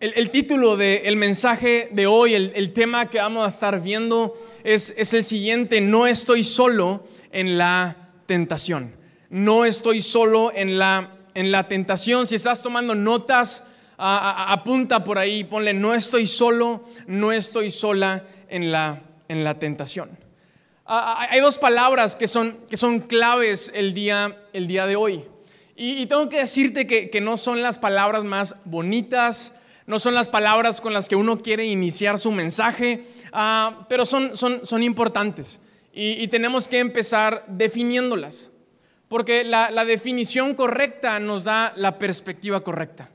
El, título del mensaje de hoy, el, tema que vamos a estar viendo es, es el siguiente, no estoy solo en la tentación. No estoy solo en la, en la tentación. Si estás tomando notas, apunta por ahí, ponle, no estoy solo, no estoy sola en la, en la tentación. hay dos palabras que son, que son claves el día, el día de hoy. Y, tengo que decirte que, que no son las palabras más bonitas, no son las palabras con las que uno quiere iniciar su mensaje, ah, pero son, son, son importantes y, tenemos que empezar definiéndolas, porque la, la, definición correcta nos da la perspectiva correcta.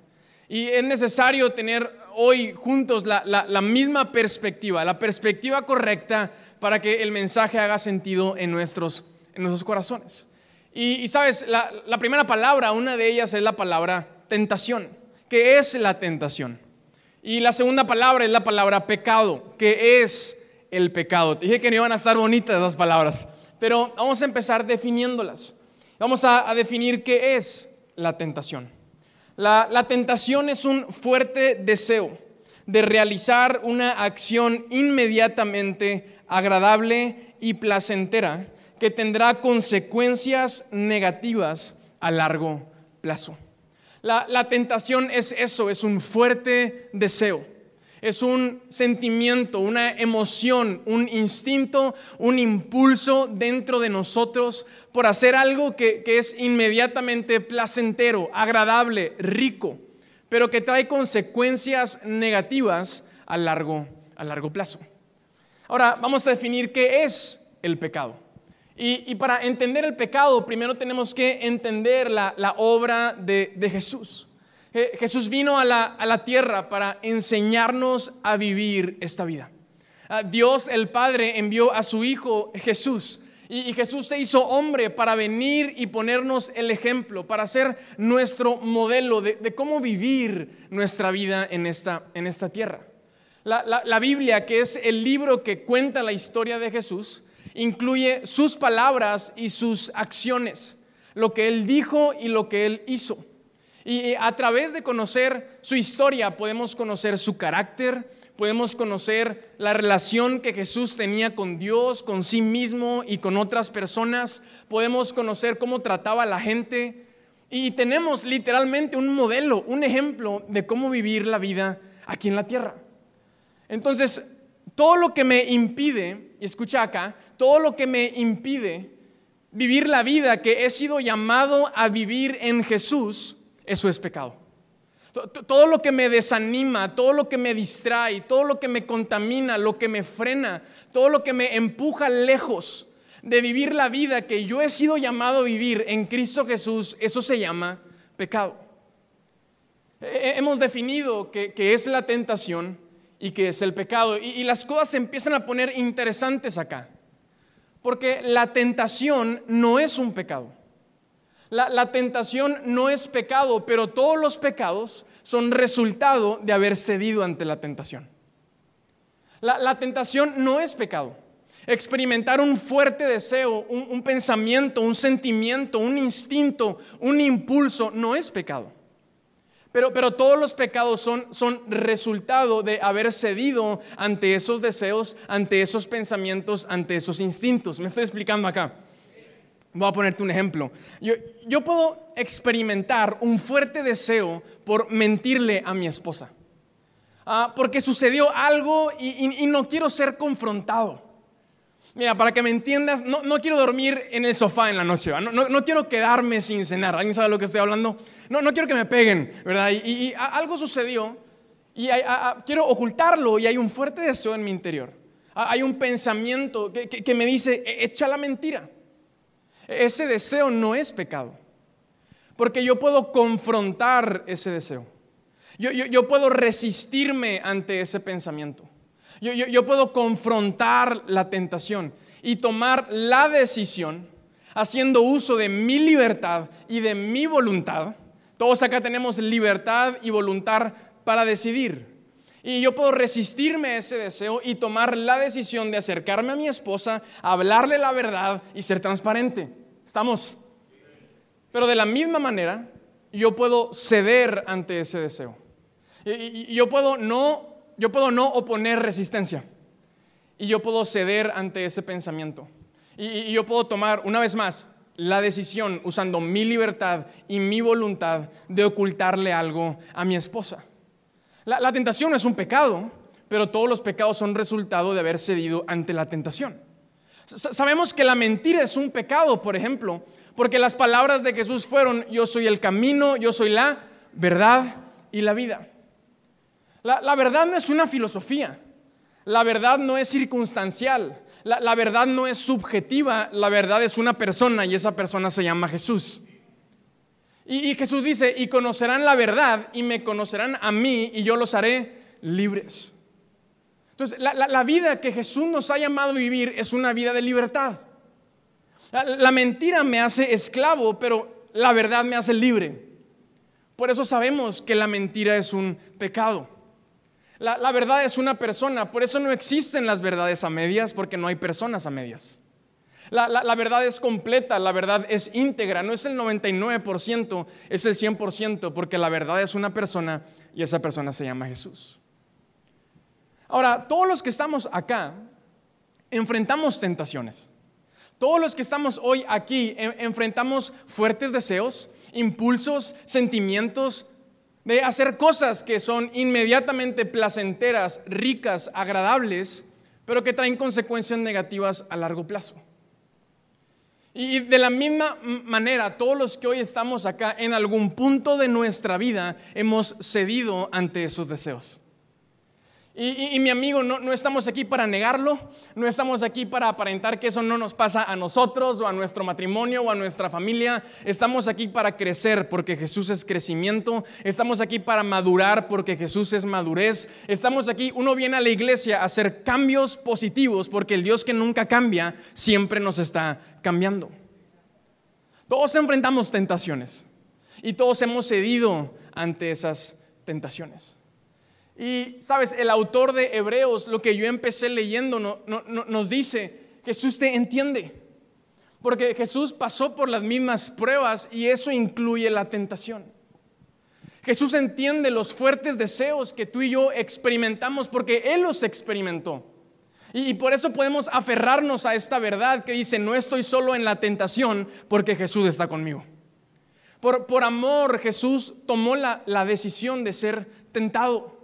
Y es necesario tener hoy juntos la, la, misma perspectiva, la perspectiva correcta para que el mensaje haga sentido en nuestros, en nuestros corazones. Y, y sabes, la primera palabra, una de ellas es la palabra tentación. ¿Qué es la tentación? Y la segunda palabra es la palabra pecado. ¿Qué es el pecado? dije que no iban a estar bonitas esas palabras, pero vamos a empezar definiéndolas. Vamos a, definir qué es la tentación. la tentación es un fuerte deseo de realizar una acción inmediatamente agradable y placentera que tendrá consecuencias negativas a largo plazo. La, tentación es eso, es un fuerte deseo. Es un sentimiento, una emoción, un instinto, un impulso dentro de nosotros por hacer algo que, es inmediatamente placentero, agradable, rico, pero que trae consecuencias negativas a largo, a largo plazo. Ahora, vamos a definir qué es el pecado. Y, para entender el pecado, primero tenemos que entender la, obra de, Jesús. Jesús vino a la, tierra para enseñarnos a vivir esta vida. Ah, Dios el Padre envió a su Hijo Jesús. Y, Jesús se hizo hombre para venir y ponernos el ejemplo, para ser nuestro modelo de, cómo vivir nuestra vida en esta, en esta tierra. la Biblia, que es el libro que cuenta la historia de Jesús, incluye sus palabras y sus acciones, lo que él dijo y lo que él hizo. Y a través de conocer su historia podemos conocer su carácter, podemos conocer la relación que Jesús tenía con Dios, con sí mismo y con otras personas, podemos conocer cómo trataba a la gente y tenemos literalmente un modelo, un ejemplo de cómo vivir la vida aquí en la tierra. Entonces, todo lo que me impide, y escucha acá, todo lo que me impide vivir la vida que he sido llamado a vivir en Jesús, eso es pecado. Todo lo que me desanima, todo lo que me distrae, todo lo que me contamina, lo que me frena, todo lo que me empuja lejos de vivir la vida que yo he sido llamado a vivir en Cristo Jesús, eso se llama pecado. Hemos definido que, es la tentación, y que es el pecado. Y, las cosas se empiezan a poner interesantes acá. Porque la tentación no es un pecado. La, tentación no es pecado, pero todos los pecados son resultado de haber cedido ante la tentación. La, tentación no es pecado. Experimentar un fuerte deseo, un pensamiento, un sentimiento, un instinto, un impulso, no es pecado. Pero, todos los pecados son, son resultado de haber cedido ante esos deseos, ante esos pensamientos, ante esos instintos. Me estoy explicando acá. Voy a ponerte un ejemplo. Yo, puedo experimentar un fuerte deseo por mentirle a mi esposa. Ah, porque sucedió algo y no quiero ser confrontado. Mira, para que me entiendas, no, quiero dormir en el sofá en la noche, no, quiero quedarme sin cenar. ¿Alguien sabe lo que estoy hablando? No, quiero que me peguen, ¿verdad? Y, algo sucedió y quiero ocultarlo y hay un fuerte deseo en mi interior. Hay un pensamiento que, me dice, e, echa la mentira. Ese deseo no es pecado, porque yo puedo confrontar ese deseo. yo puedo resistirme ante ese pensamiento. Yo, puedo confrontar la tentación y tomar la decisión haciendo uso de mi libertad y de mi voluntad. Todos acá tenemos libertad y voluntad para decidir. Y yo puedo resistirme a ese deseo y tomar la decisión de acercarme a mi esposa, hablarle la verdad y ser transparente. ¿Estamos? Pero de la misma manera, yo puedo ceder ante ese deseo. Y, yo, puedo no, yo puedo no oponer resistencia. Y yo puedo ceder ante ese pensamiento. y yo puedo tomar, una vez más, la decisión usando mi libertad y mi voluntad de ocultarle algo a mi esposa. La, tentación es un pecado, pero todos los pecados son resultado de haber cedido ante la tentación. sabemos que la mentira es un pecado, por ejemplo, porque las palabras de Jesús fueron, yo soy el camino, yo soy la verdad y la vida. La verdad no es una filosofía, la verdad no es circunstancial, la, verdad no es subjetiva, la verdad es una persona y esa persona se llama Jesús. Y, Jesús dice, y conocerán la verdad y me conocerán a mí y yo los haré libres. Entonces, la, vida que Jesús nos ha llamado a vivir es una vida de libertad. la mentira me hace esclavo, pero la verdad me hace libre. Por eso sabemos que la mentira es un pecado. La, verdad es una persona, por eso no existen las verdades a medias, porque no hay personas a medias. La, la, verdad es completa, la verdad es íntegra, no es el 99%, es el 100%, porque la verdad es una persona y esa persona se llama Jesús. Ahora, todos los que estamos acá enfrentamos tentaciones. Todos los que estamos hoy aquí enfrentamos fuertes deseos, impulsos, sentimientos, de hacer cosas que son inmediatamente placenteras, ricas, agradables, pero que traen consecuencias negativas a largo plazo. Y de la misma manera, todos los que hoy estamos acá, en algún punto de nuestra vida, hemos cedido ante esos deseos. Y, mi amigo, no, estamos aquí para negarlo, no estamos aquí para aparentar que eso no nos pasa a nosotros o a nuestro matrimonio o a nuestra familia. Estamos aquí para crecer porque Jesús es crecimiento. Estamos aquí para madurar porque Jesús es madurez. Estamos aquí, uno viene a la iglesia a hacer cambios positivos porque el Dios que nunca cambia siempre nos está cambiando. Todos enfrentamos tentaciones y todos hemos cedido ante esas tentaciones. Y, sabes, el autor de Hebreos, lo que yo empecé leyendo, nos dice, Jesús te entiende. Porque Jesús pasó por las mismas pruebas y eso incluye la tentación. Jesús entiende los fuertes deseos que tú y yo experimentamos porque Él los experimentó. Y, por eso podemos aferrarnos a esta verdad que dice, no estoy solo en la tentación porque Jesús está conmigo. Por, amor Jesús tomó la decisión de ser tentado.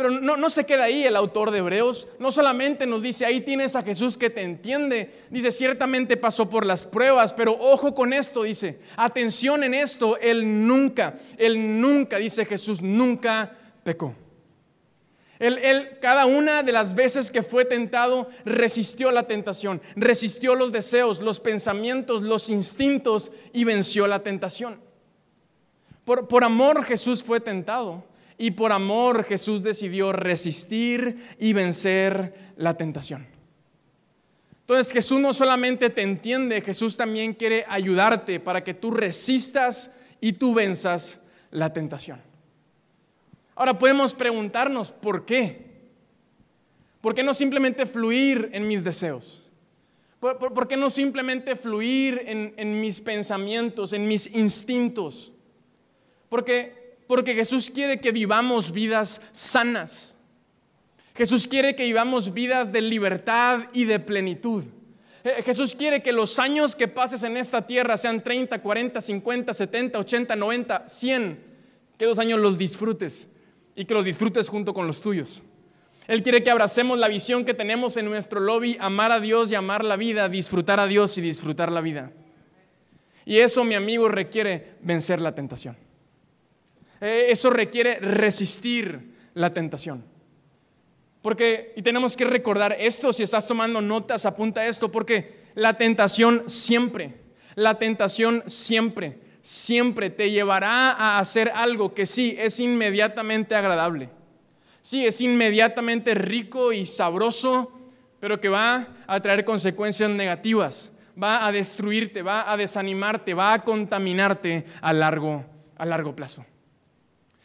Pero no, se queda ahí el autor de Hebreos, no solamente nos dice, ahí tienes a Jesús que te entiende, dice, ciertamente pasó por las pruebas, pero ojo con esto, dice, atención en esto, Él nunca, Él nunca, dice Jesús, nunca pecó. Él, él, cada una de las veces que fue tentado, resistió la tentación, resistió los deseos, los pensamientos, los instintos y venció la tentación. Por, por amor Jesús fue tentado y por amor Jesús decidió resistir y vencer la tentación. Entonces Jesús no solamente te entiende, Jesús también quiere ayudarte para que tú resistas y tú venzas la tentación. Ahora podemos preguntarnos por qué. ¿Por qué no simplemente fluir en mis deseos? ¿Por, qué no simplemente fluir en, en mis pensamientos, en mis instintos? Porque porque Jesús quiere que vivamos vidas sanas. Jesús quiere que vivamos vidas de libertad y de plenitud. Eh, Jesús quiere que los años que pases en esta tierra sean 30, 40, 50, 70, 80, 90, 100. Que dos años los disfrutes y que los disfrutes junto con los tuyos. Él quiere que abracemos la visión que tenemos en nuestro lobby, amar a Dios y amar la vida, disfrutar a Dios y disfrutar la vida. Y eso, mi amigo, requiere vencer la tentación. Eh, eso requiere resistir la tentación. Porque, y tenemos que recordar esto, si estás tomando notas, apunta esto, porque la tentación siempre, la tentación siempre, siempre te llevará a hacer algo que sí es inmediatamente agradable. Sí, es inmediatamente rico y sabroso, pero que va a traer consecuencias negativas, va a destruirte, va a desanimarte, va a contaminarte a largo, a largo plazo.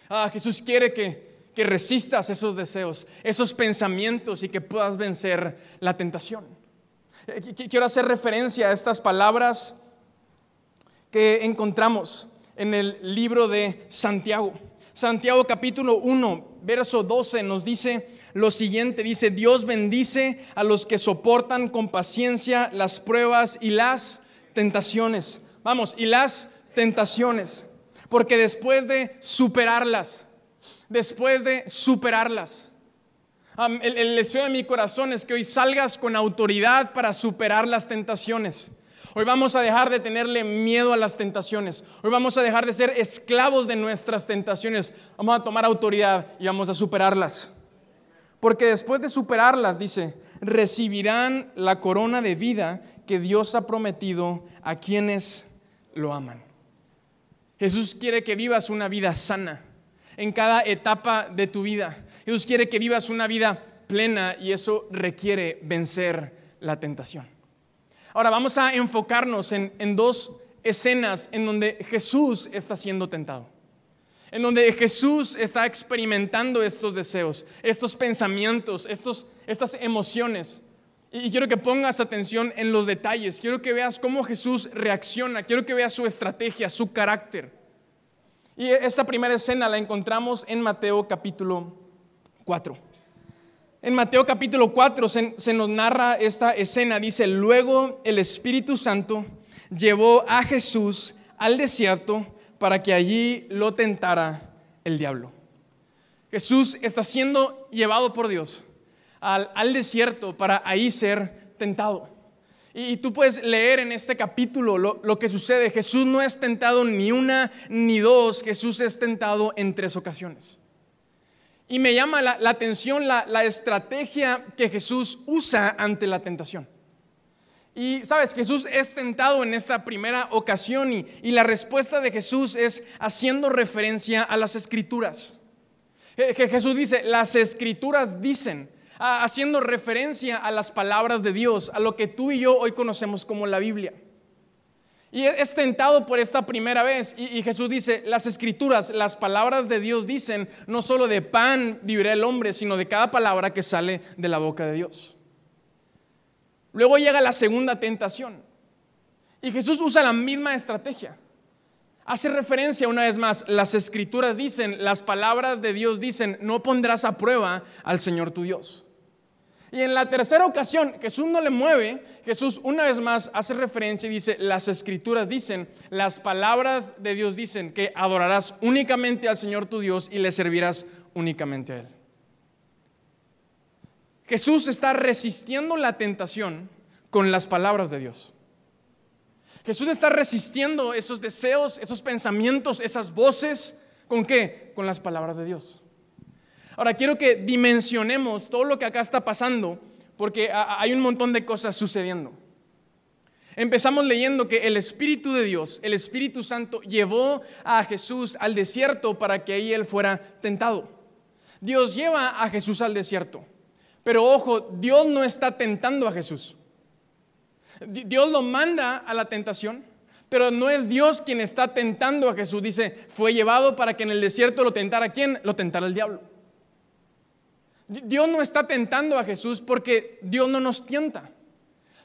Ah, Jesús quiere que, resistas esos deseos, esos pensamientos y que puedas vencer la tentación. Eh, quiero hacer referencia a estas palabras que encontramos en el libro de Santiago. Santiago capítulo 1, verso 12 nos dice lo siguiente, dice, Dios bendice a los que soportan con paciencia las pruebas y las tentaciones. Vamos, y las tentaciones. Porque después de superarlas, después de superarlas, el, el deseo de mi corazón es que hoy salgas con autoridad para superar las tentaciones. Hoy vamos a dejar de tenerle miedo a las tentaciones. Hoy vamos a dejar de ser esclavos de nuestras tentaciones. Vamos a tomar autoridad y vamos a superarlas. Porque después de superarlas, dice, recibirán la corona de vida que Dios ha prometido a quienes lo aman. Jesús quiere que vivas una vida sana en cada etapa de tu vida. Jesús quiere que vivas una vida plena y eso requiere vencer la tentación. Ahora vamos a enfocarnos en, dos escenas en donde Jesús está siendo tentado, en donde Jesús está experimentando estos deseos, estos pensamientos, estos, estas emociones. Y quiero que pongas atención en los detalles, quiero que veas cómo Jesús reacciona, quiero que veas su estrategia, su carácter. Y esta primera escena la encontramos en Mateo capítulo 4. En Mateo capítulo 4 se, nos narra esta escena. Dice, luego el Espíritu Santo llevó a Jesús al desierto para que allí lo tentara el diablo. Jesús está siendo llevado por Dios al, desierto para ahí ser tentado. Y, tú puedes leer en este capítulo lo, lo que sucede. Jesús no es tentado ni una ni dos, Jesús es tentado en tres ocasiones. Y me llama la, atención la, estrategia que Jesús usa ante la tentación. Y sabes, Jesús es tentado en esta primera ocasión y, la respuesta de Jesús es haciendo referencia a las escrituras. Jesús dice, las escrituras dicen, haciendo referencia a las palabras de Dios, a lo que tú y yo hoy conocemos como la Biblia. Y es tentado por esta primera vez. Y, Jesús dice, las escrituras, las palabras de Dios dicen, no solo de pan vivirá el hombre, sino de cada palabra que sale de la boca de Dios. Luego llega la segunda tentación. Y Jesús usa la misma estrategia. Hace referencia una vez más, las escrituras dicen, las palabras de Dios dicen, no pondrás a prueba al Señor tu Dios. Y en la tercera ocasión, Jesús no le mueve, Jesús una vez más hace referencia y dice, las escrituras dicen, las palabras de Dios dicen que adorarás únicamente al Señor tu Dios y le servirás únicamente a Él. Jesús está resistiendo la tentación con las palabras de Dios. Jesús está resistiendo esos deseos, esos pensamientos, esas voces. ¿Con qué? Con las palabras de Dios. Ahora quiero que dimensionemos todo lo que acá está pasando, porque hay un montón de cosas sucediendo. Empezamos leyendo que el Espíritu de Dios, el Espíritu Santo, llevó a Jesús al desierto para que ahí él fuera tentado. Dios lleva a Jesús al desierto. Pero ojo, Dios no está tentando a Jesús. Dios lo manda a la tentación, pero no es Dios quien está tentando a Jesús. Dice, fue llevado para que en el desierto lo tentara quién? Lo tentara el diablo. Dios no está tentando a Jesús porque Dios no nos tienta.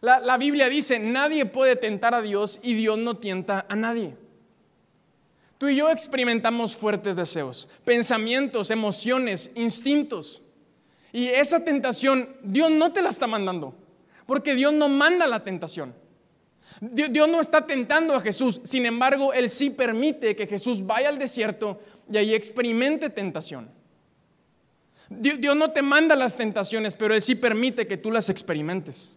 La, Biblia dice, nadie puede tentar a Dios y Dios no tienta a nadie. Tú y yo experimentamos fuertes deseos, pensamientos, emociones, instintos. Y esa tentación, Dios no te la está mandando, porque Dios no manda la tentación. Dios no está tentando a Jesús, sin embargo, Él sí permite que Jesús vaya al desierto y ahí experimente tentación. Dios no te manda las tentaciones, pero Él sí permite que tú las experimentes.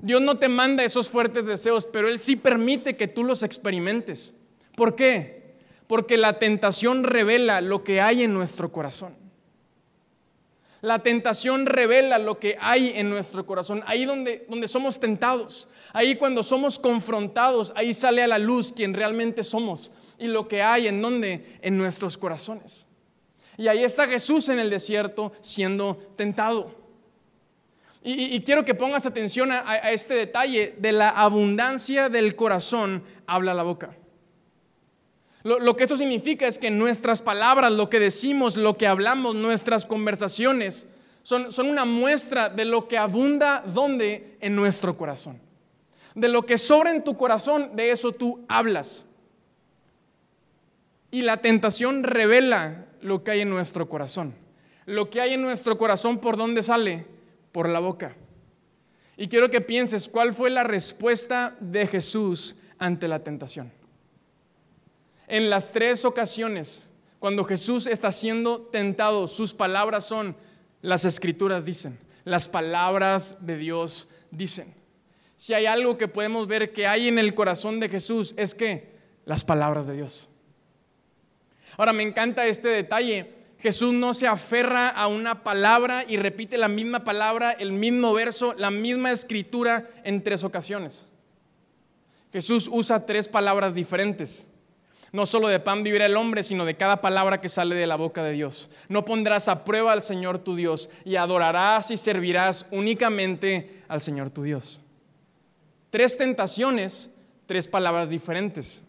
Dios no te manda esos fuertes deseos, pero Él sí permite que tú los experimentes. ¿Por qué? Porque la tentación revela lo que hay en nuestro corazón. La tentación revela lo que hay en nuestro corazón. Ahí donde, donde somos tentados, ahí cuando somos confrontados, ahí sale a la luz quien realmente somos y lo que hay en donde, en nuestros corazones. Y ahí está Jesús en el desierto siendo tentado. Y, quiero que pongas atención a, este detalle, de la abundancia del corazón habla la boca. Lo, que esto significa es que nuestras palabras, lo que decimos, lo que hablamos, nuestras conversaciones, son, son una muestra de lo que abunda donde en nuestro corazón. De lo que sobra en tu corazón, de eso tú hablas. Y la tentación revela lo que hay en nuestro corazón. Lo que hay en nuestro corazón, ¿por dónde sale? Por la boca. Y quiero que pienses cuál fue la respuesta de Jesús ante la tentación. En las tres ocasiones, cuando Jesús está siendo tentado, sus palabras son, las escrituras dicen, las palabras de Dios dicen. Si hay algo que podemos ver que hay en el corazón de Jesús, es que las palabras de Dios. Ahora me encanta este detalle. Jesús no se aferra a una palabra y repite la misma palabra, el mismo verso, la misma escritura en tres ocasiones. Jesús usa tres palabras diferentes. No solo de pan vivirá el hombre, sino de cada palabra que sale de la boca de Dios. No pondrás a prueba al Señor tu Dios y adorarás y servirás únicamente al Señor tu Dios. Tres tentaciones, tres palabras diferentes.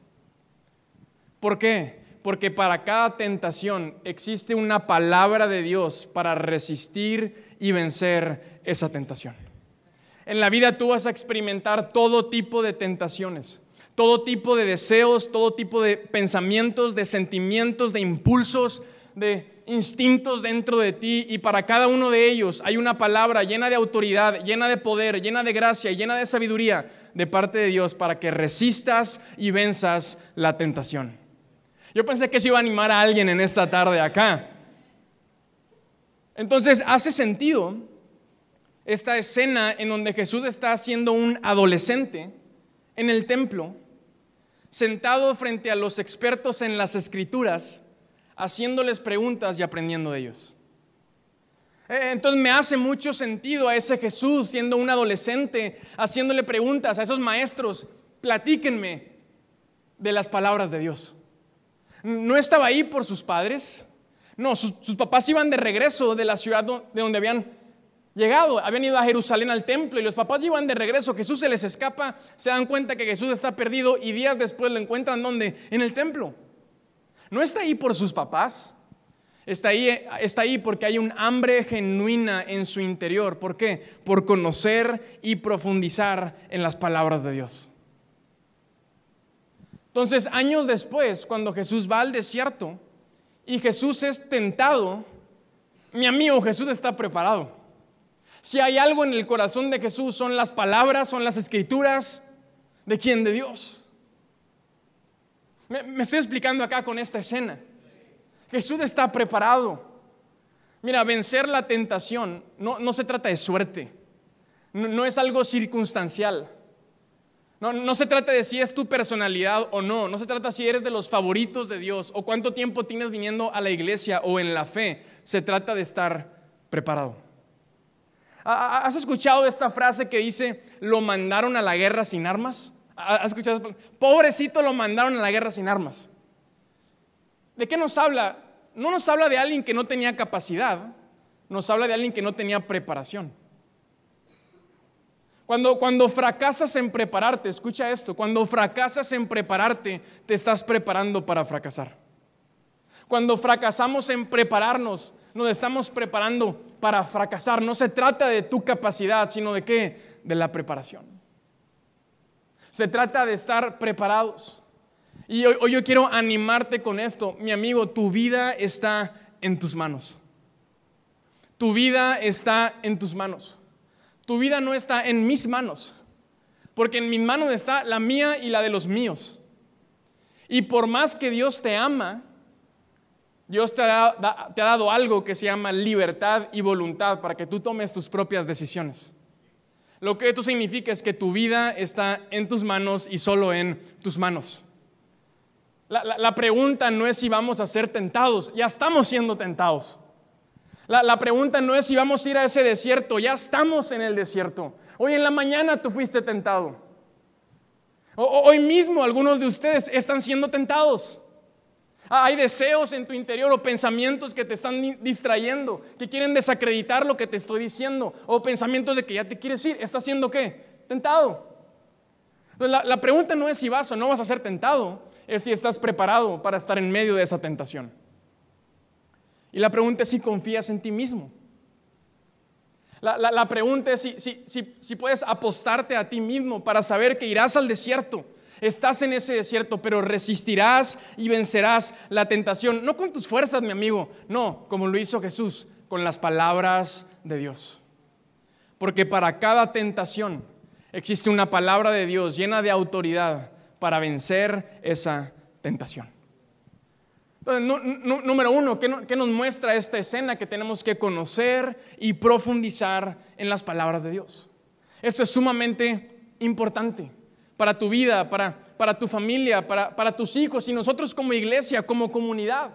¿Por qué? Porque para cada tentación existe una palabra de Dios para resistir y vencer esa tentación. En la vida tú vas a experimentar todo tipo de tentaciones, todo tipo de deseos, todo tipo de pensamientos, de sentimientos, de impulsos, de instintos dentro de ti y para cada uno de ellos hay una palabra llena de autoridad, llena de poder, llena de gracia, llena de sabiduría de parte de Dios para que resistas y venzas la tentación. Yo pensé que se iba a animar a alguien en esta tarde acá. Entonces hace sentido esta escena en donde Jesús está siendo un adolescente en el templo, sentado frente a los expertos en las escrituras, haciéndoles preguntas y aprendiendo de ellos. Eh, entonces me hace mucho sentido a ese Jesús siendo un adolescente, haciéndole preguntas a esos maestros, platíquenme de las palabras de Dios. No estaba ahí por sus padres, no, sus, papás iban de regreso de la ciudad de donde habían llegado, habían ido a Jerusalén al templo y los papás iban de regreso, Jesús se les escapa, se dan cuenta que Jesús está perdido y días después lo encuentran donde? En el templo. No está ahí por sus papás. Está ahí, está ahí porque hay un hambre genuina en su interior. ¿Por qué? Por conocer y profundizar en las palabras de Dios. Entonces, años después, cuando Jesús va al desierto y Jesús es tentado, mi amigo Jesús está preparado. Si hay algo en el corazón de Jesús, son las palabras, son las escrituras. ¿De quién? De Dios. Me, estoy explicando acá con esta escena. Jesús está preparado. Mira, vencer la tentación no, se trata de suerte, no, es algo circunstancial. No, no, se trata de si es tu personalidad o no, no se trata si eres de los favoritos de Dios o cuánto tiempo tienes viniendo a la iglesia o en la fe, se trata de estar preparado. ¿Has escuchado esta frase que dice, lo mandaron a la guerra sin armas? ¿Has escuchado? Pobrecito lo mandaron a la guerra sin armas. ¿De qué nos habla? No nos habla de alguien que no tenía capacidad, nos habla de alguien que no tenía preparación. Cuando, cuando fracasas en prepararte, escucha esto, cuando fracasas en prepararte, te estás preparando para fracasar. Cuando fracasamos en prepararnos, nos estamos preparando para fracasar. No se trata de tu capacidad, sino de qué? De la preparación. Se trata de estar preparados. Y hoy, yo quiero animarte con esto. Mi amigo, tu vida está en tus manos. Tu vida está en tus manos. Tu vida no está en mis manos. Porque en mis manos está la mía y la de los míos. Y por más que Dios te ama, Dios te ha, dado algo que se llama libertad y voluntad para que tú tomes tus propias decisiones. Lo que esto significa es que tu vida está en tus manos y solo en tus manos. La, pregunta no es si vamos a ser tentados, ya estamos siendo tentados. La, pregunta no es si vamos a ir a ese desierto, ya estamos en el desierto. Hoy en la mañana tú fuiste tentado. hoy mismo algunos de ustedes están siendo tentados. Ah, hay deseos en tu interior o pensamientos que te están distrayendo, que quieren desacreditar lo que te estoy diciendo, o pensamientos de que ya te quieres ir. ¿Estás siendo qué? Tentado. Entonces la, pregunta no es si vas o no vas a ser tentado, es si estás preparado para estar en medio de esa tentación. Y la pregunta es si confías en ti mismo. La, pregunta es si, si, puedes apostarte a ti mismo para saber que irás al desierto, Estás en ese desierto, pero resistirás y vencerás la tentación. No con tus fuerzas, mi amigo, no, como lo hizo Jesús, con las palabras de Dios. Porque para cada tentación existe una palabra de Dios llena de autoridad para vencer esa tentación. Entonces, número uno, ¿qué, nos muestra esta escena? Que tenemos que conocer y profundizar en las palabras de Dios. Esto es sumamente importante para tu vida, para, tu familia, para, para tus hijos y nosotros como iglesia, como comunidad.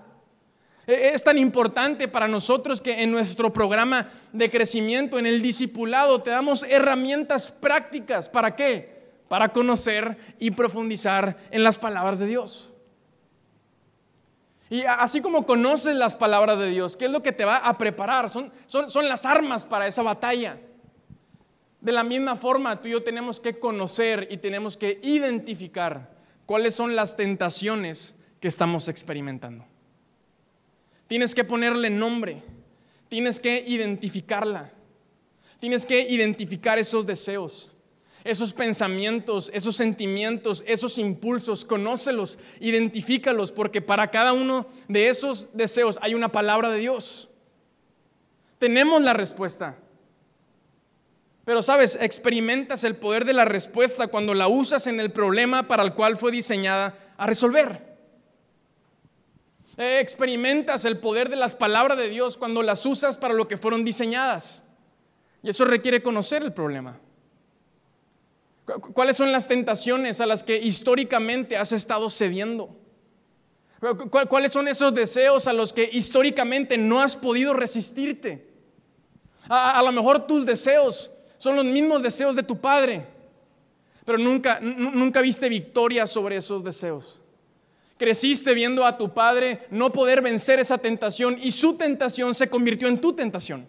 E, es tan importante para nosotros que en nuestro programa de crecimiento, en el discipulado, te damos herramientas prácticas. ¿Para qué? Para conocer y profundizar en las palabras de Dios. Y así como conoces las palabras de Dios, ¿qué es lo que te va a preparar? Son, son, son las armas para esa batalla. De la misma forma, tú y yo tenemos que conocer y tenemos que identificar cuáles son las tentaciones que estamos experimentando. Tienes que ponerle nombre, tienes que identificarla, tienes que identificar esos deseos esos pensamientos, esos sentimientos, esos impulsos, conócelos, identifícalos, porque para cada uno de esos deseos hay una palabra de Dios. Tenemos la respuesta. Pero sabes, experimentas el poder de la respuesta cuando la usas en el problema para el cual fue diseñada a resolver. Eh, experimentas el poder de las palabras de Dios cuando las usas para lo que fueron diseñadas. Y eso requiere conocer el problema. ¿Cuáles son las tentaciones a las que históricamente has estado cediendo? ¿Cuáles son esos deseos a los que históricamente no has podido resistirte? A, lo mejor tus deseos son los mismos deseos de tu padre, pero nunca, nunca viste victoria sobre esos deseos. Creciste viendo a tu padre no poder vencer esa tentación y su tentación se convirtió en tu tentación.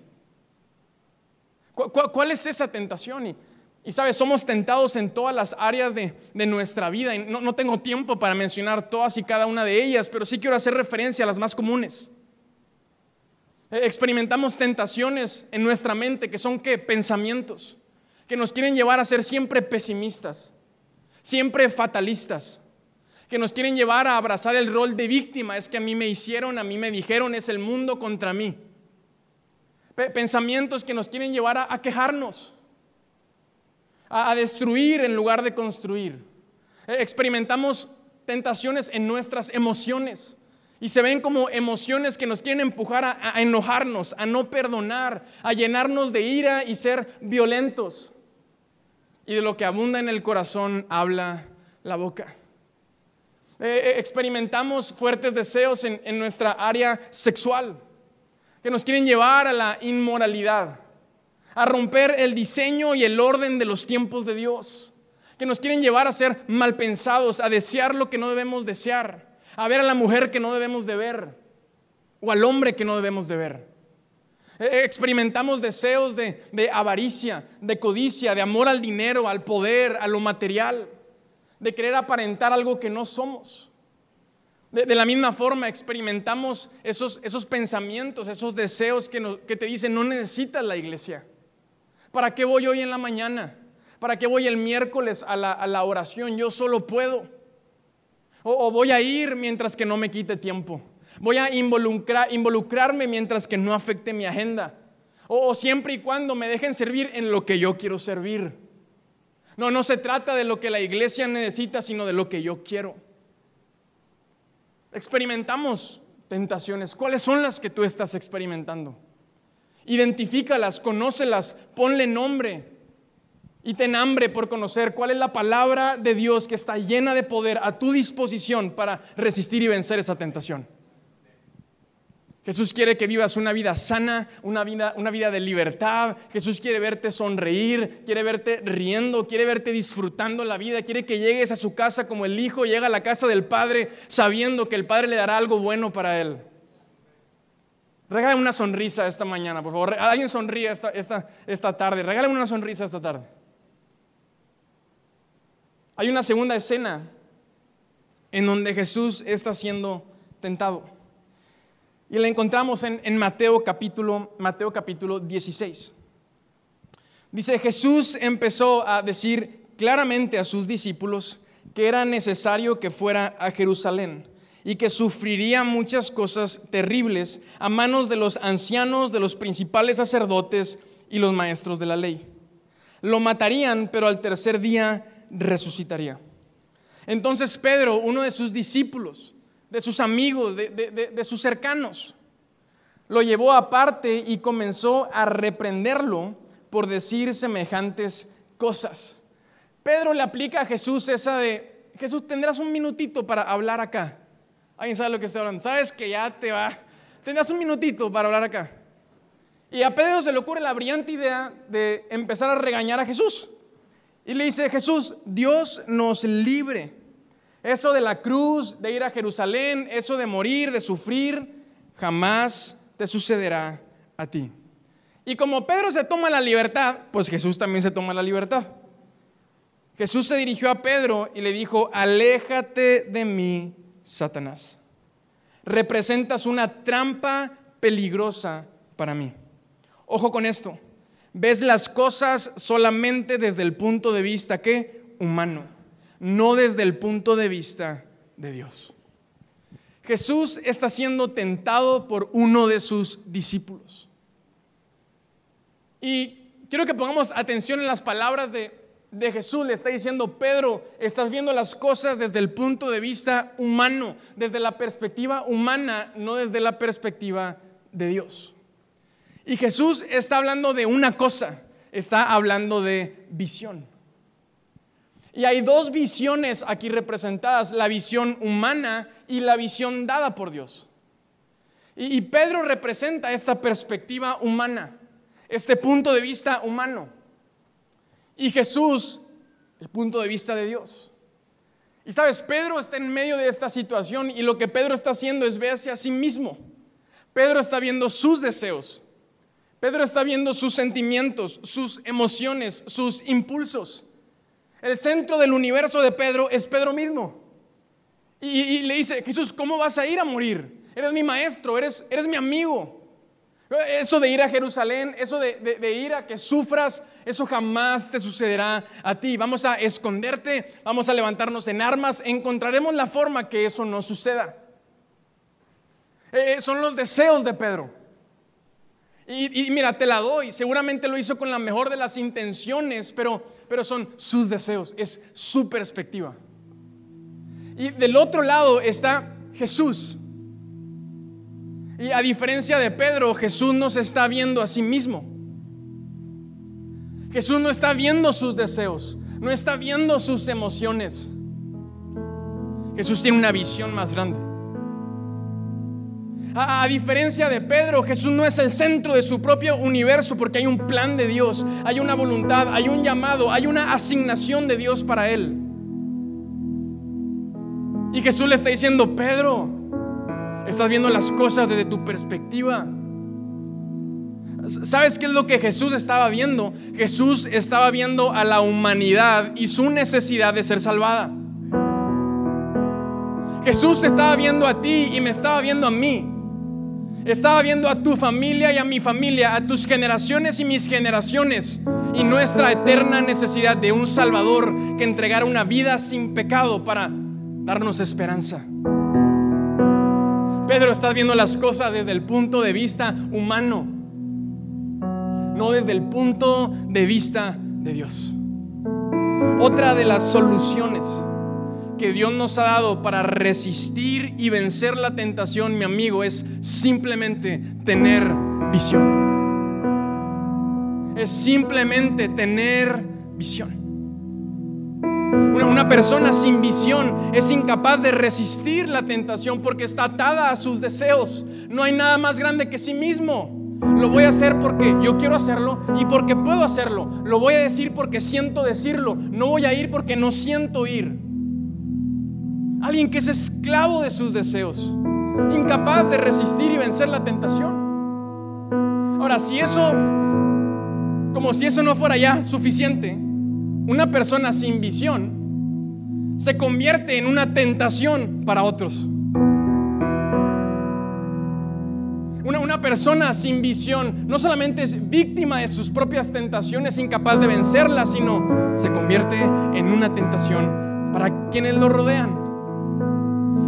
¿Cuál, es esa tentación? Y sabes, somos tentados en todas las áreas de, nuestra vida. Y no, no, tengo tiempo para mencionar todas y cada una de ellas, pero sí quiero hacer referencia a las más comunes. Eh, experimentamos tentaciones en nuestra mente que son ¿qué? pensamientos, que nos quieren llevar a ser siempre pesimistas, siempre fatalistas, que nos quieren llevar a abrazar el rol de víctima. Es que a mí me hicieron, a mí me dijeron, es el mundo contra mí. Pensamientos que nos quieren llevar a quejarnos a, destruir en lugar de construir. Eh, experimentamos tentaciones en nuestras emociones. Y se ven como emociones que nos quieren empujar a, enojarnos, a no perdonar, a llenarnos de ira y ser violentos. Y de lo que abunda en el corazón habla la boca. Eh, eh, experimentamos fuertes deseos en nuestra área sexual que nos quieren llevar a la inmoralidad, a romper el diseño y el orden de los tiempos de Dios, que nos quieren llevar a ser mal pensados, a desear lo que no debemos desear, a ver a la mujer que no debemos de ver, o al hombre que no debemos de ver. Eh, experimentamos deseos de, avaricia, de codicia, de amor al dinero, al poder, a lo material, de querer aparentar algo que no somos. De, la misma forma experimentamos esos, esos pensamientos, esos deseos que, que te dicen no necesitas la iglesia. ¿Para qué voy hoy en la mañana? ¿Para qué voy el miércoles a la, oración? Yo solo puedo. O, voy a ir mientras que no me quite tiempo. Voy a involucrarme mientras que no afecte mi agenda. O, o siempre y cuando me dejen servir en lo que yo quiero servir. No, no se trata de lo que la iglesia necesita, sino de lo que yo quiero. Experimentamos tentaciones. ¿Cuáles son las que tú estás experimentando? Identifícalas, conócelas, ponle nombre y ten hambre por conocer cuál es la palabra de Dios que está llena de poder a tu disposición para resistir y vencer esa tentación. Jesús quiere que vivas una vida sana, una vida, una vida de libertad. Jesús quiere verte sonreír, quiere verte riendo, quiere verte disfrutando la vida, quiere que llegues a su casa como el hijo llega a la casa del Padre sabiendo que el Padre le dará algo bueno para él. Regálame una sonrisa esta mañana, por favor. Alguien sonríe esta, esta, tarde. Regálame una sonrisa esta tarde. Hay una segunda escena en donde Jesús está siendo tentado. Y la encontramos en, en, Mateo, capítulo, Mateo capítulo 16. Dice, Jesús empezó a decir claramente a sus discípulos que era necesario que fuera a Jerusalén y que sufriría muchas cosas terribles a manos de los ancianos, de los principales sacerdotes y los maestros de la ley. Lo matarían, pero al tercer día resucitaría. Entonces Pedro, uno de sus discípulos, de sus amigos, de, sus cercanos, lo llevó aparte y comenzó a reprenderlo por decir semejantes cosas. Pedro le aplica a Jesús esa de, Jesús, tendrás un minutito para hablar acá. ¿Alguien sabe lo que está hablando? ¿Sabes que ya te va? Tendrás un minutito para hablar acá. Y a Pedro se le ocurre la brillante idea de empezar a regañar a Jesús. Y le dice, Jesús, Dios nos libre. Eso de la cruz, de ir a Jerusalén, eso de morir, de sufrir, jamás te sucederá a ti. Y como Pedro se toma la libertad, pues Jesús también se toma la libertad. Jesús se dirigió a Pedro y le dijo, aléjate de mí, Satanás. Representas una trampa peligrosa para mí. Ojo con esto. Ves las cosas solamente desde el punto de vista que humano, no desde el punto de vista de Dios. Jesús está siendo tentado por uno de sus discípulos. Y quiero que pongamos atención en las palabras de de Jesús le está diciendo, Pedro, estás viendo las cosas desde el punto de vista humano, desde la perspectiva humana, no desde la perspectiva de Dios. Y Jesús está hablando de una cosa, está hablando de visión. Y hay dos visiones aquí representadas, la visión humana y la visión dada por Dios. Y, Pedro representa esta perspectiva humana, este punto de vista humano. Y Jesús, el punto de vista de Dios. Y sabes, Pedro está en medio de esta situación y lo que Pedro está haciendo es verse a sí mismo. Pedro está viendo sus deseos. Pedro está viendo sus sentimientos, sus emociones, sus impulsos. El centro del universo de Pedro es Pedro mismo. Y, le dice, Jesús, ¿cómo vas a ir a morir? Eres mi maestro, eres, eres mi amigo. Eso de ir a Jerusalén, eso de, ir a que sufras, eso jamás te sucederá a ti. Vamos a esconderte, vamos a levantarnos en armas, encontraremos la forma que eso no suceda. Eh, eh, son los deseos de Pedro. Y, mira, te la doy, seguramente lo hizo con la mejor de las intenciones, pero, pero son sus deseos, es su perspectiva. Y del otro lado está Jesús. Y a diferencia de Pedro, Jesús no se está viendo a sí mismo. Jesús no está viendo sus deseos, no está viendo sus emociones. Jesús tiene una visión más grande. A, diferencia de Pedro, Jesús no es el centro de su propio universo porque hay un plan de Dios, hay una voluntad, hay un llamado, hay una asignación de Dios para él. Y Jesús le está diciendo, Pedro, Estás viendo las cosas desde tu perspectiva. ¿Sabes qué es lo que Jesús estaba viendo? Jesús estaba viendo a la humanidad y su necesidad de ser salvada. Jesús estaba viendo a ti y me estaba viendo a mí. Estaba viendo a tu familia y a mi familia, a tus generaciones y mis generaciones y nuestra eterna necesidad de un Salvador que entregara una vida sin pecado para darnos esperanza. Pedro, estás viendo las cosas desde el punto de vista humano, no desde el punto de vista de Dios. Otra de las soluciones que Dios nos ha dado para resistir y vencer la tentación, mi amigo, es simplemente tener visión. Es simplemente tener visión. Una, persona sin visión es incapaz de resistir la tentación porque está atada a sus deseos. No hay nada más grande que sí mismo. Lo voy a hacer porque yo quiero hacerlo y porque puedo hacerlo. Lo voy a decir porque siento decirlo. No voy a ir porque no siento ir. Alguien que es esclavo de sus deseos. Incapaz de resistir y vencer la tentación. Ahora, si eso, como si eso no fuera ya suficiente, una persona sin visión se convierte en una tentación para otros. Persona sin visión no solamente es víctima de sus propias tentaciones, incapaz de vencerlas, sino se convierte en una tentación para quienes lo rodean.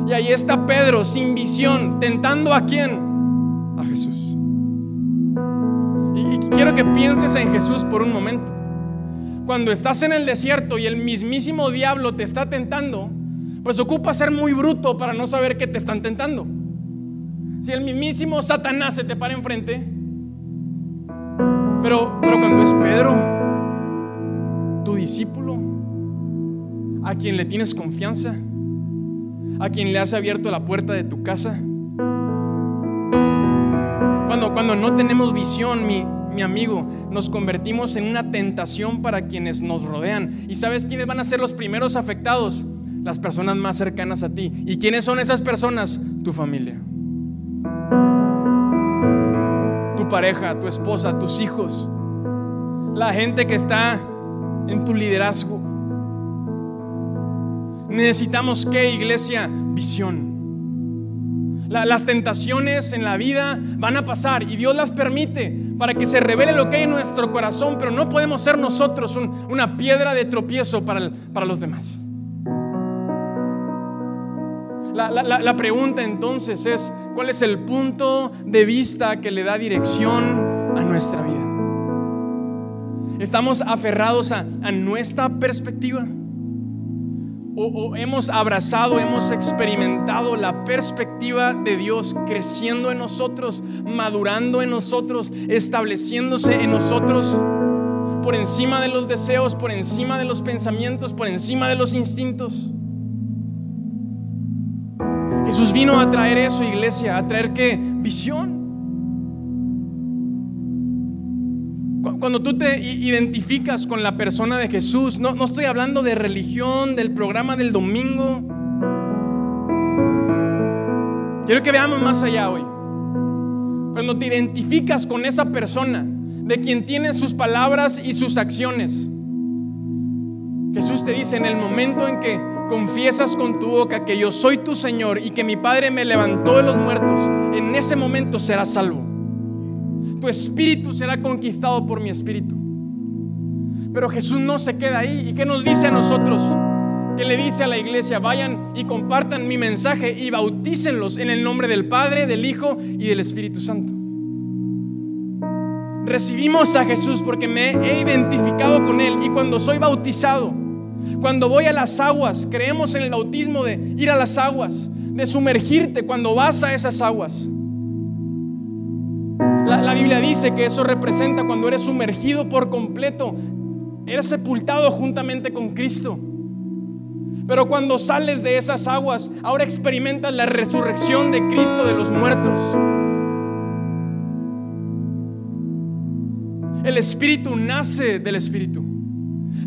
Y ahí está Pedro sin visión, tentando a quién? A Jesús. Y, quiero que pienses en Jesús por un momento. Cuando estás en el desierto y el mismísimo diablo te está tentando, pues ocupa ser muy bruto para no saber que te están tentando. Si el mismísimo Satanás se te para enfrente, pero, pero cuando es Pedro, tu discípulo, a quien le tienes confianza, a quien le has abierto la puerta de tu casa. Cuando, cuando no tenemos visión, mi, mi amigo, nos convertimos en una tentación para quienes nos rodean. ¿Y sabes quiénes van a ser los primeros afectados? Las personas más cercanas a ti. ¿Y quiénes son esas personas? Tu familia. Pareja, tu esposa, tus hijos. La gente que está en tu liderazgo. Necesitamos que, iglesia, visión. las tentaciones en la vida van a pasar y Dios las permite para que se revele lo que hay en nuestro corazón, pero no podemos ser nosotros una piedra de tropiezo para, para los demás. La, la, pregunta entonces es, ¿cuál es el punto de vista que le da dirección a nuestra vida? ¿Estamos aferrados a, a nuestra perspectiva? o, hemos abrazado, hemos experimentado la perspectiva de Dios creciendo en nosotros, madurando en nosotros, estableciéndose en nosotros por encima de los deseos, por encima de los pensamientos, por encima de los instintos. Jesús vino a traer eso, iglesia, a traer qué? Visión. Cuando tú te identificas con la persona de Jesús, no, no estoy hablando de religión, del programa del domingo. Quiero que veamos más allá hoy. Cuando te identificas con esa persona, de quien tiene sus palabras y sus acciones, Jesús te dice, en el momento en que confiesas con tu boca que yo soy tu Señor y que mi Padre me levantó de los muertos, en ese momento serás salvo tu espíritu será conquistado por mi espíritu. Pero Jesús no se queda ahí. ¿Y qué nos dice a nosotros? Que le dice a la iglesia, vayan y compartan mi mensaje y bautícenlos en el nombre del Padre, del Hijo y del Espíritu Santo. Recibimos a Jesús porque me he identificado con Él y cuando soy bautizado, cuando voy a las aguas, creemos en el bautismo de ir a las aguas, de sumergirte cuando vas a esas aguas. La, Biblia dice que eso representa cuando eres sumergido por completo, eres sepultado juntamente con Cristo. Pero cuando sales de esas aguas, ahora experimentas la resurrección de Cristo de los muertos. El Espíritu nace del Espíritu.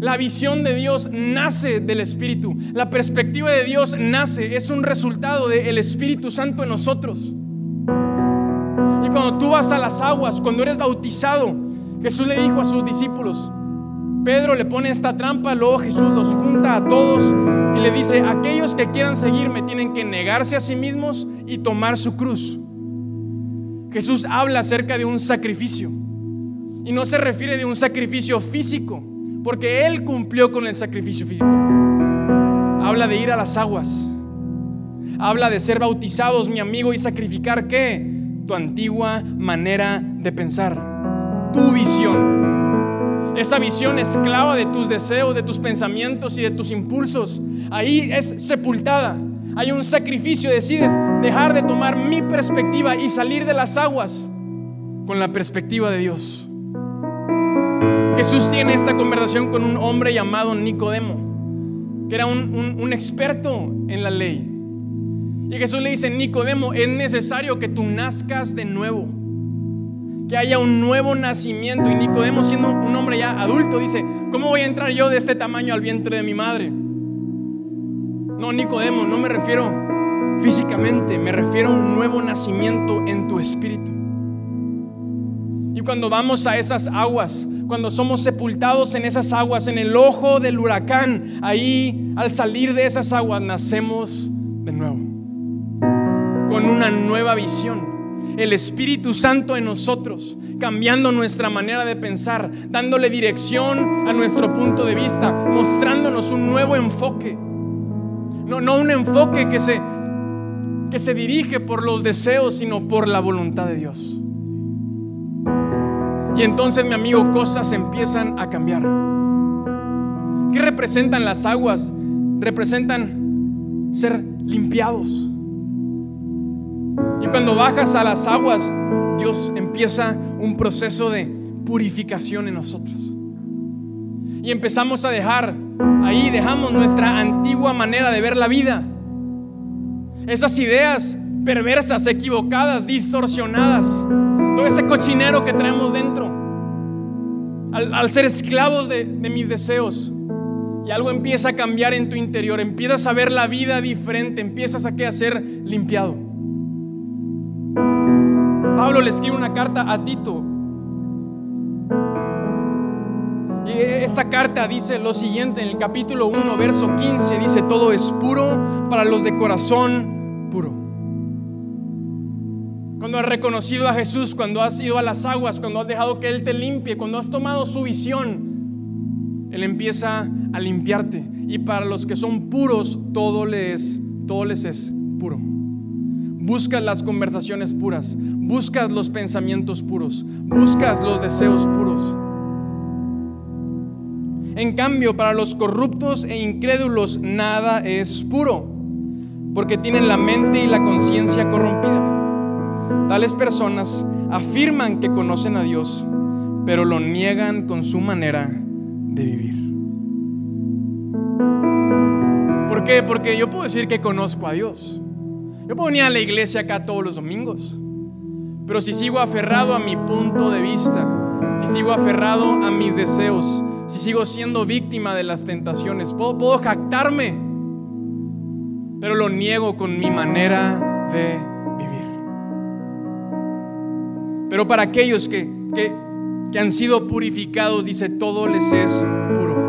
La visión de Dios nace del Espíritu. La perspectiva de Dios nace, es un resultado del Espíritu Santo en nosotros. Y cuando tú vas a las aguas, cuando eres bautizado, Jesús le dijo a sus discípulos, Pedro le pone esta trampa, luego Jesús los junta a todos y le dice, aquellos que quieran seguirme tienen que negarse a sí mismos y tomar su cruz. Jesús habla acerca de un sacrificio y no se refiere de un sacrificio físico, porque Él cumplió con el sacrificio físico. Habla de ir a las aguas. Habla de ser bautizados, mi amigo, y sacrificar qué? tu antigua manera de pensar, tu visión. Esa visión esclava de tus deseos, de tus pensamientos y de tus impulsos. Ahí es sepultada. Hay un sacrificio. Decides dejar de tomar mi perspectiva y salir de las aguas con la perspectiva de Dios. Jesús tiene esta conversación con un hombre llamado Nicodemo, que era un, un experto en la ley. Y Jesús le dice, Nicodemo, es necesario que tú nazcas de nuevo. Que haya un nuevo nacimiento. Y Nicodemo siendo un hombre ya adulto dice, ¿cómo voy a entrar yo de este tamaño al vientre de mi madre? No, Nicodemo, no me refiero físicamente, me refiero a un nuevo nacimiento en tu espíritu. Y cuando vamos a esas aguas, cuando somos sepultados en esas aguas, en el ojo del huracán, ahí al salir de esas aguas nacemos de nuevo con una nueva visión. El Espíritu Santo en nosotros, cambiando nuestra manera de pensar, dándole dirección a nuestro punto de vista, mostrándonos un nuevo enfoque. No, no un enfoque que se, que se dirige por los deseos, sino por la voluntad de Dios. Y entonces, mi amigo, cosas empiezan a cambiar. ¿Qué representan las aguas? Representan ser limpiados. Y cuando bajas a las aguas, Dios empieza un proceso de purificación en nosotros. Y empezamos a dejar, ahí dejamos nuestra antigua manera de ver la vida. Esas ideas perversas, equivocadas, distorsionadas todo ese cochinero que traemos dentro, al, ser esclavos de, mis deseos, y algo empieza a cambiar en tu interior, empiezas a ver la vida diferente, empiezas a, a ser limpiado. Pablo le escribe una carta a Tito. Y esta carta dice lo siguiente en el capítulo 1, verso 15, dice, todo es puro para los de corazón puro. Cuando has reconocido a Jesús, cuando has ido a las aguas, cuando has dejado que Él te limpie, cuando has tomado su visión, Él empieza a limpiarte. Y para los que son puros, todo les, todo les es puro. Buscas las conversaciones puras, buscas los pensamientos puros, buscas los deseos puros. En cambio, para los corruptos e incrédulos nada es puro, porque tienen la mente y la conciencia corrompida. Tales personas afirman que conocen a Dios, pero lo niegan con su manera de vivir. ¿Por qué? Porque yo puedo decir que conozco a Dios. Yo puedo venir a la iglesia acá todos los domingos, pero si sigo aferrado a mi punto de vista, si sigo aferrado a mis deseos, si sigo siendo víctima de las tentaciones, puedo, puedo jactarme, pero lo niego con mi manera de pero para aquellos que, que, han sido purificados, dice, todo les es puro.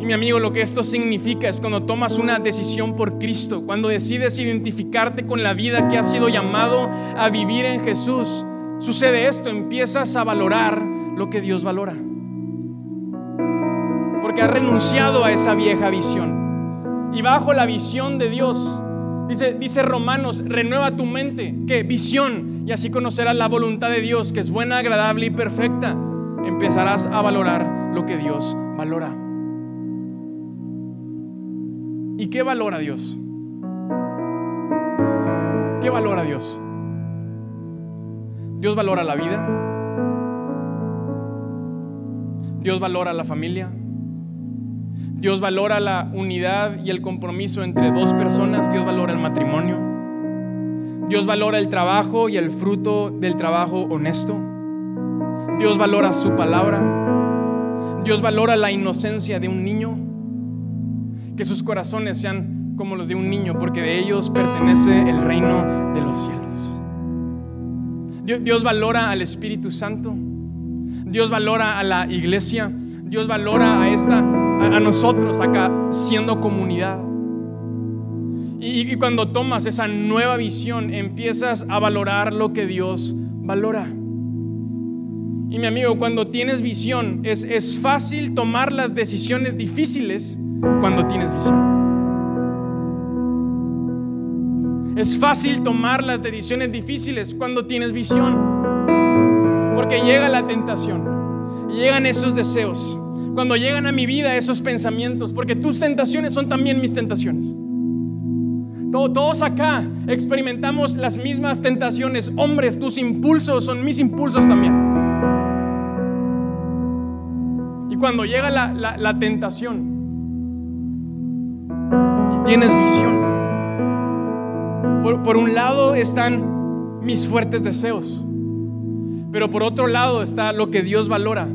Y mi amigo, lo que esto significa es cuando tomas una decisión por Cristo, cuando decides identificarte con la vida que has sido llamado a vivir en Jesús, sucede esto, empiezas a valorar lo que Dios valora. Porque has renunciado a esa vieja visión. Y bajo la visión de Dios, dice, dice Romanos, renueva tu mente. ¿Qué? Visión y así conocerás la voluntad de Dios, que es buena, agradable y perfecta. Empezarás a valorar lo que Dios valora. ¿Y qué valora Dios? ¿Qué valora Dios? Dios valora la vida. Dios valora la familia. Dios valora la unidad y el compromiso entre dos personas. Dios valora el matrimonio. Dios valora el trabajo y el fruto del trabajo honesto. Dios valora su palabra. Dios valora la inocencia de un niño. Que sus corazones sean como los de un niño, porque de ellos pertenece el reino de los cielos. Dios valora al Espíritu Santo. Dios valora a la iglesia. Dios valora a esta a nosotros acá siendo comunidad. Y, cuando tomas esa nueva visión, empiezas a valorar lo que Dios valora. Y mi amigo, cuando tienes visión, es, es fácil tomar las decisiones difíciles cuando tienes visión. Es fácil tomar las decisiones difíciles cuando tienes visión. Porque llega la tentación, llegan esos deseos, cuando llegan a mi vida esos pensamientos, porque tus tentaciones son también mis tentaciones. Todos acá experimentamos las mismas tentaciones. Hombres, tus impulsos son mis impulsos también. Y cuando llega la, tentación y tienes visión, por, por un lado están mis fuertes deseos, pero por otro lado está lo que Dios valora.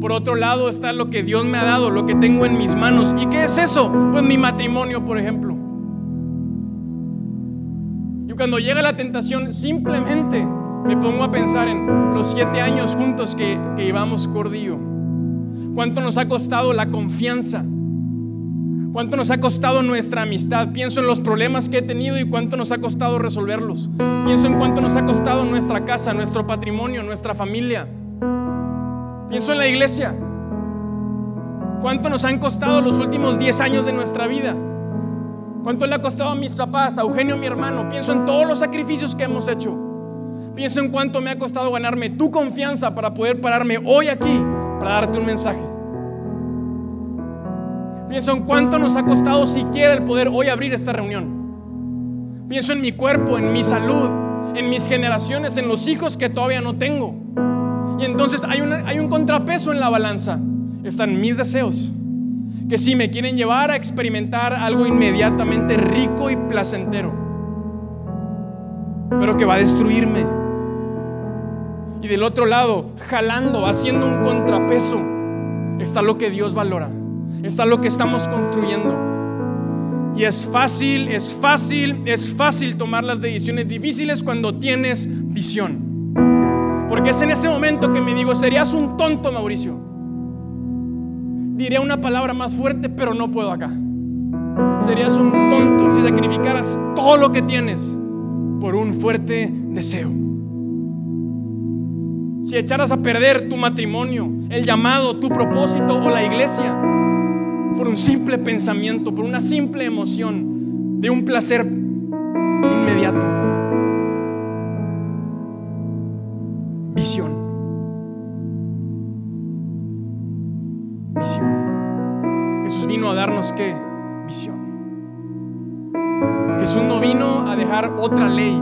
Por otro lado está lo que Dios me ha dado, lo que tengo en mis manos. ¿Y qué es eso? Pues mi matrimonio, por ejemplo cuando llega la tentación, simplemente me pongo a pensar en los siete años juntos que, que llevamos Cordillo. ¿Cuánto nos ha costado la confianza? ¿Cuánto nos ha costado nuestra amistad? Pienso en los problemas que he tenido y cuánto nos ha costado resolverlos. Pienso en cuánto nos ha costado nuestra casa, nuestro patrimonio, nuestra familia. Pienso en la iglesia. ¿Cuánto nos han costado los últimos 10 años de nuestra vida? ¿Cuánto le ha costado a mis papás, a Eugenio, mi hermano? Pienso en todos los sacrificios que hemos hecho. Pienso en cuánto me ha costado ganarme tu confianza para poder pararme hoy aquí para darte un mensaje. Pienso en cuánto nos ha costado siquiera el poder hoy abrir esta reunión. Pienso en mi cuerpo, en mi salud, en mis generaciones, en los hijos que todavía no tengo. Y entonces hay, hay un contrapeso en la balanza. Están mis deseos, que sí me quieren llevar a experimentar algo inmediatamente rico y placentero, pero que va a destruirme. Y del otro lado, jalando, haciendo un contrapeso, está lo que Dios valora, está lo que estamos construyendo. Y es fácil, es fácil, es fácil tomar las decisiones difíciles cuando tienes visión. Porque es en ese momento que me digo, serías un tonto, Mauricio. Diré una palabra más fuerte, pero no puedo acá. Serías un tonto si sacrificaras todo lo que tienes por un fuerte deseo. Si echaras a perder tu matrimonio, el llamado, tu propósito o la iglesia por un simple pensamiento, por una simple emoción de un placer inmediato. Qué? Visión. Jesús no vino a dejar otra ley.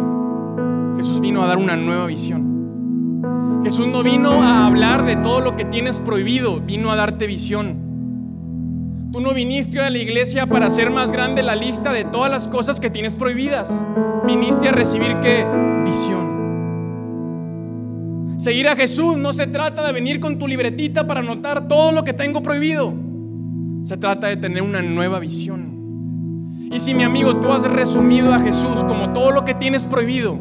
Jesús vino a dar una nueva visión. Jesús no vino a hablar de todo lo que tienes prohibido, vino a darte visión. Tú no viniste a la iglesia para hacer más grande la lista de todas las cosas que tienes prohibidas. Viniste a recibir qué? Visión. Seguir a Jesús no se trata de venir con tu libretita para anotar todo lo que tengo prohibido. Se trata de tener una nueva visión. Y si mi amigo tú has resumido a Jesús como todo lo que tienes prohibido,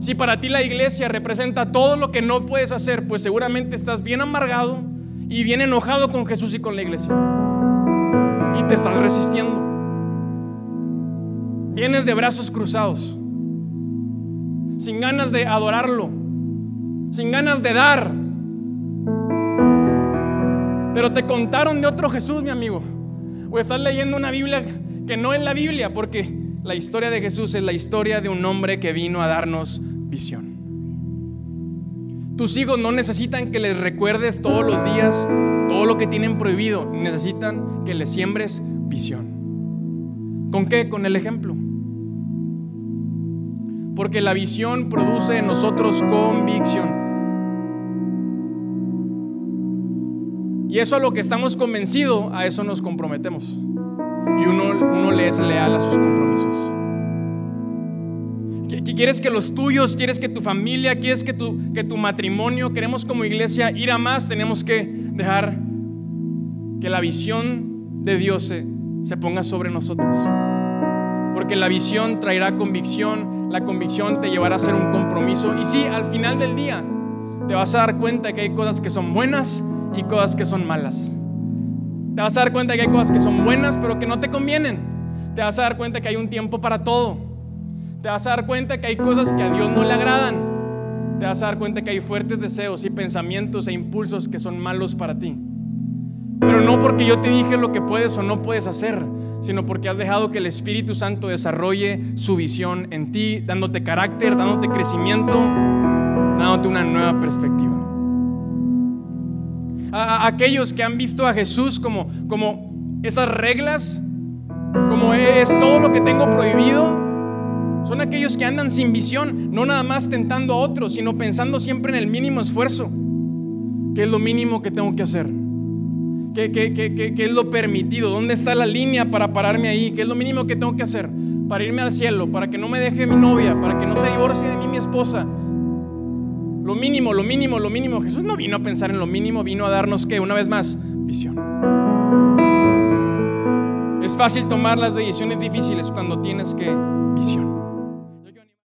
si para ti la iglesia representa todo lo que no puedes hacer, pues seguramente estás bien amargado y bien enojado con Jesús y con la iglesia. Y te estás resistiendo. Vienes de brazos cruzados, sin ganas de adorarlo, sin ganas de dar. Pero te contaron de otro Jesús, mi amigo. O estás leyendo una Biblia que no es la Biblia, porque la historia de Jesús es la historia de un hombre que vino a darnos visión. Tus hijos no necesitan que les recuerdes todos los días todo lo que tienen prohibido, necesitan que les siembres visión. ¿Con qué? Con el ejemplo. Porque la visión produce en nosotros convicción. Y eso a lo que estamos convencidos, a eso nos comprometemos. Y uno, uno le es leal a sus compromisos. ¿Quieres que los tuyos, quieres que tu familia, quieres que tu, que tu matrimonio, queremos como iglesia ir a más, tenemos que dejar que la visión de Dios se, se ponga sobre nosotros. Porque la visión traerá convicción, la convicción te llevará a hacer un compromiso. Y sí, al final del día te vas a dar cuenta que hay cosas que son buenas y cosas que son malas. Te vas a dar cuenta que hay cosas que son buenas pero que no te convienen. Te vas a dar cuenta que hay un tiempo para todo. Te vas a dar cuenta que hay cosas que a Dios no le agradan. Te vas a dar cuenta que hay fuertes deseos y pensamientos e impulsos que son malos para ti. Pero no porque yo te dije lo que puedes o no puedes hacer, sino porque has dejado que el Espíritu Santo desarrolle su visión en ti, dándote carácter, dándote crecimiento, dándote una nueva perspectiva a, aquellos que han visto a Jesús como, como esas reglas, como es todo lo que tengo prohibido, son aquellos que andan sin visión, no nada más tentando a otros, sino pensando siempre en el mínimo esfuerzo. ¿Qué es lo mínimo que tengo que hacer? ¿Qué, qué, qué, qué, es lo permitido? ¿Dónde está la línea para pararme ahí? ¿Qué es lo mínimo que tengo que hacer? Para irme al cielo, para que no me deje mi novia, para que no se divorcie de mí mi esposa, lo mínimo, lo mínimo, lo mínimo. Jesús no vino a pensar en lo mínimo, vino a darnos que, una vez más, visión. Es fácil tomar las decisiones difíciles cuando tienes que visión.